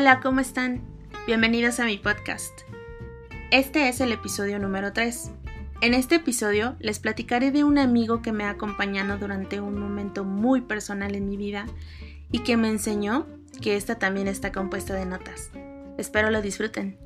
Hola, ¿cómo están? Bienvenidos a mi podcast. Este es el episodio número 3. En este episodio les platicaré de un amigo que me ha acompañado durante un momento muy personal en mi vida y que me enseñó que esta también está compuesta de notas. Espero lo disfruten.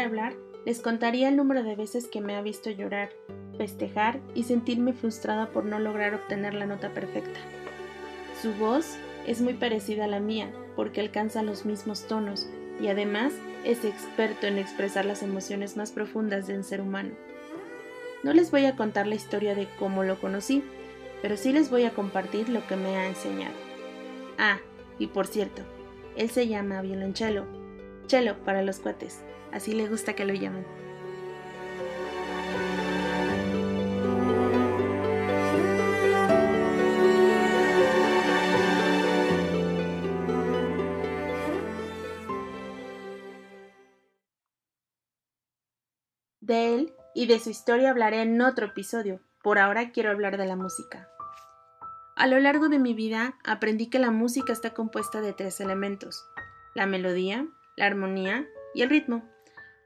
Pudiera hablar, les contaría el número de veces que me ha visto llorar, festejar y sentirme frustrada por no lograr obtener la nota perfecta. Su voz es muy parecida a la mía porque alcanza los mismos tonos y además es experto en expresar las emociones más profundas de un ser humano. No les voy a contar la historia de cómo lo conocí, pero sí les voy a compartir lo que me ha enseñado. Ah, y por cierto, él se llama violonchelo, chelo para los cuates, así le gusta que lo llamen. De él y de su historia hablaré en otro episodio. Por ahora quiero hablar de la música. A lo largo de mi vida aprendí que la música está compuesta de tres elementos, la melodía, la armonía y el ritmo.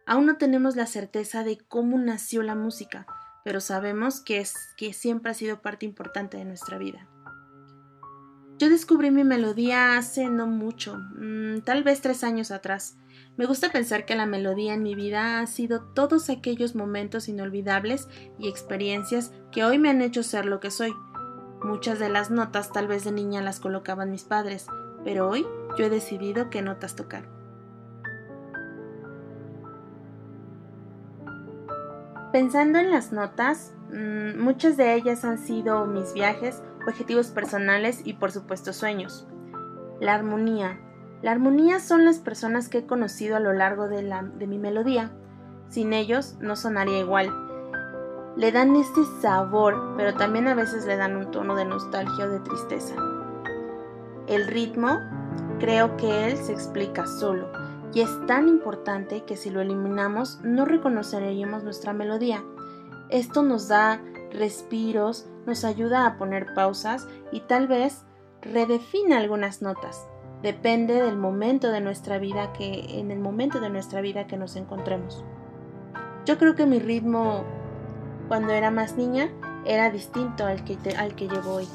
Aún no tenemos la certeza de cómo nació la música, pero sabemos que, es, que siempre ha sido parte importante de nuestra vida. Yo descubrí mi melodía hace no mucho, mmm, tal vez tres años atrás. Me gusta pensar que la melodía en mi vida ha sido todos aquellos momentos inolvidables y experiencias que hoy me han hecho ser lo que soy. Muchas de las notas tal vez de niña las colocaban mis padres, pero hoy yo he decidido qué notas tocar. Pensando en las notas, mmm, muchas de ellas han sido mis viajes, objetivos personales y por supuesto sueños. La armonía. La armonía son las personas que he conocido a lo largo de, de mi melodía. Sin ellos no sonaría igual. Le dan este sabor, pero también a veces le dan un tono de nostalgia o de tristeza. El ritmo, creo que él se explica solo y es tan importante que si lo eliminamos no reconoceríamos nuestra melodía. Esto nos da respiros, nos ayuda a poner pausas y tal vez redefine algunas notas. Depende del momento de nuestra vida que en el momento de nuestra vida que nos encontremos. Yo creo que mi ritmo cuando era más niña era distinto al que, al que llevo hoy.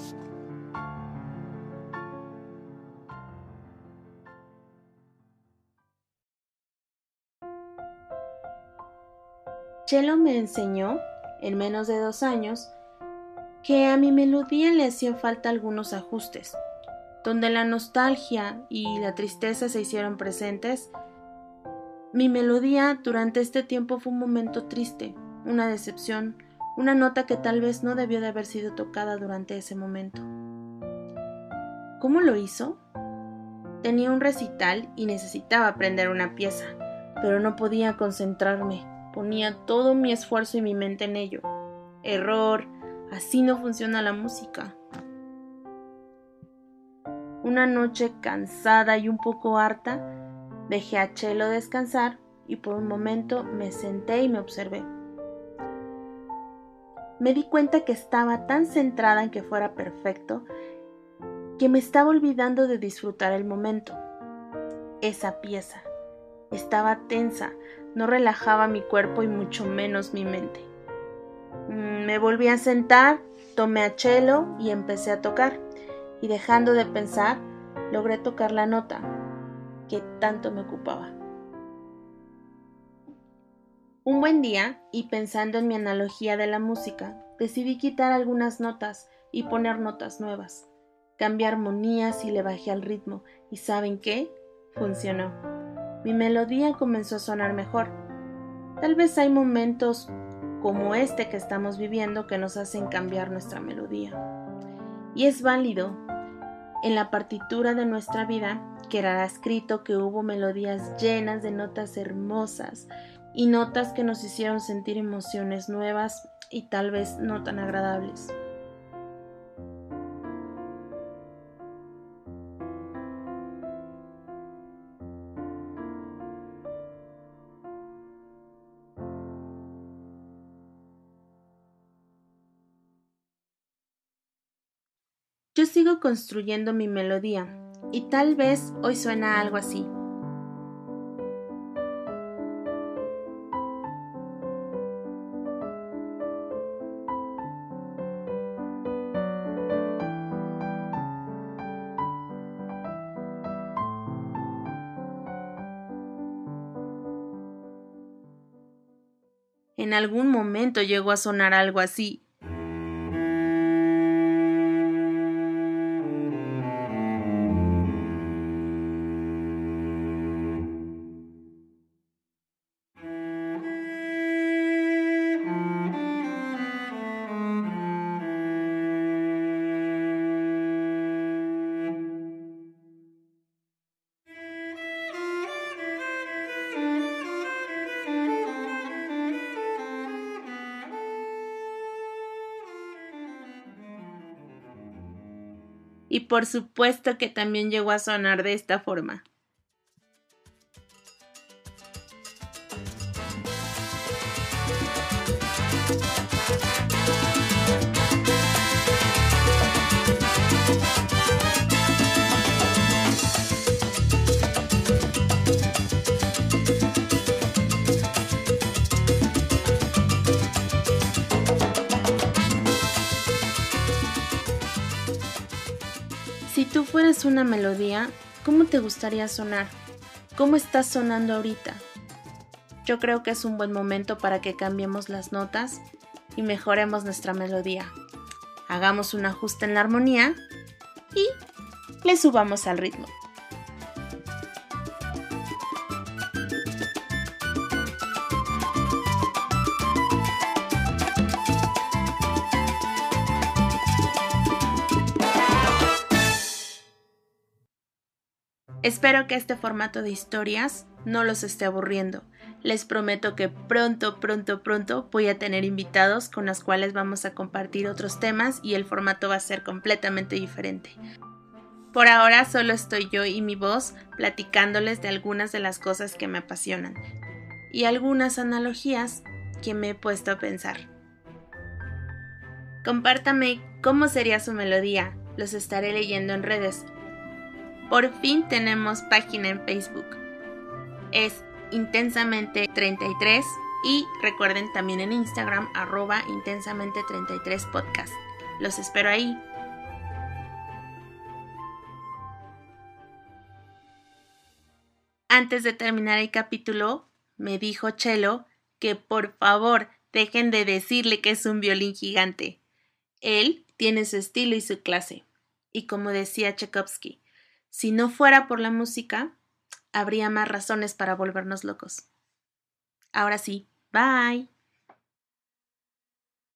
Chelo me enseñó, en menos de dos años, que a mi melodía le hacían falta algunos ajustes. Donde la nostalgia y la tristeza se hicieron presentes, mi melodía durante este tiempo fue un momento triste, una decepción, una nota que tal vez no debió de haber sido tocada durante ese momento. ¿Cómo lo hizo? Tenía un recital y necesitaba aprender una pieza, pero no podía concentrarme. Ponía todo mi esfuerzo y mi mente en ello. Error, así no funciona la música. Una noche cansada y un poco harta, dejé a Chelo descansar y por un momento me senté y me observé. Me di cuenta que estaba tan centrada en que fuera perfecto que me estaba olvidando de disfrutar el momento. Esa pieza. Estaba tensa, no relajaba mi cuerpo y mucho menos mi mente. Mm, me volví a sentar, tomé a chelo y empecé a tocar. Y dejando de pensar, logré tocar la nota que tanto me ocupaba. Un buen día, y pensando en mi analogía de la música, decidí quitar algunas notas y poner notas nuevas. Cambié armonías y le bajé al ritmo, y ¿saben qué? Funcionó mi melodía comenzó a sonar mejor. Tal vez hay momentos como este que estamos viviendo que nos hacen cambiar nuestra melodía. Y es válido. En la partitura de nuestra vida quedará escrito que hubo melodías llenas de notas hermosas y notas que nos hicieron sentir emociones nuevas y tal vez no tan agradables. Yo sigo construyendo mi melodía y tal vez hoy suena algo así. En algún momento llegó a sonar algo así, y por supuesto que también llegó a sonar de esta forma. Fueras una melodía, ¿cómo te gustaría sonar? ¿Cómo estás sonando ahorita? Yo creo que es un buen momento para que cambiemos las notas y mejoremos nuestra melodía. Hagamos un ajuste en la armonía y le subamos al ritmo. Espero que este formato de historias no los esté aburriendo. Les prometo que pronto, pronto, pronto voy a tener invitados con los cuales vamos a compartir otros temas y el formato va a ser completamente diferente. Por ahora solo estoy yo y mi voz platicándoles de algunas de las cosas que me apasionan y algunas analogías que me he puesto a pensar. Compártame cómo sería su melodía, los estaré leyendo en redes por fin tenemos página en Facebook. Es intensamente 33 y recuerden también en Instagram arroba intensamente 33 podcast. Los espero ahí. Antes de terminar el capítulo, me dijo Chelo que por favor dejen de decirle que es un violín gigante. Él tiene su estilo y su clase. Y como decía Tchaikovsky, si no fuera por la música, habría más razones para volvernos locos. Ahora sí, bye.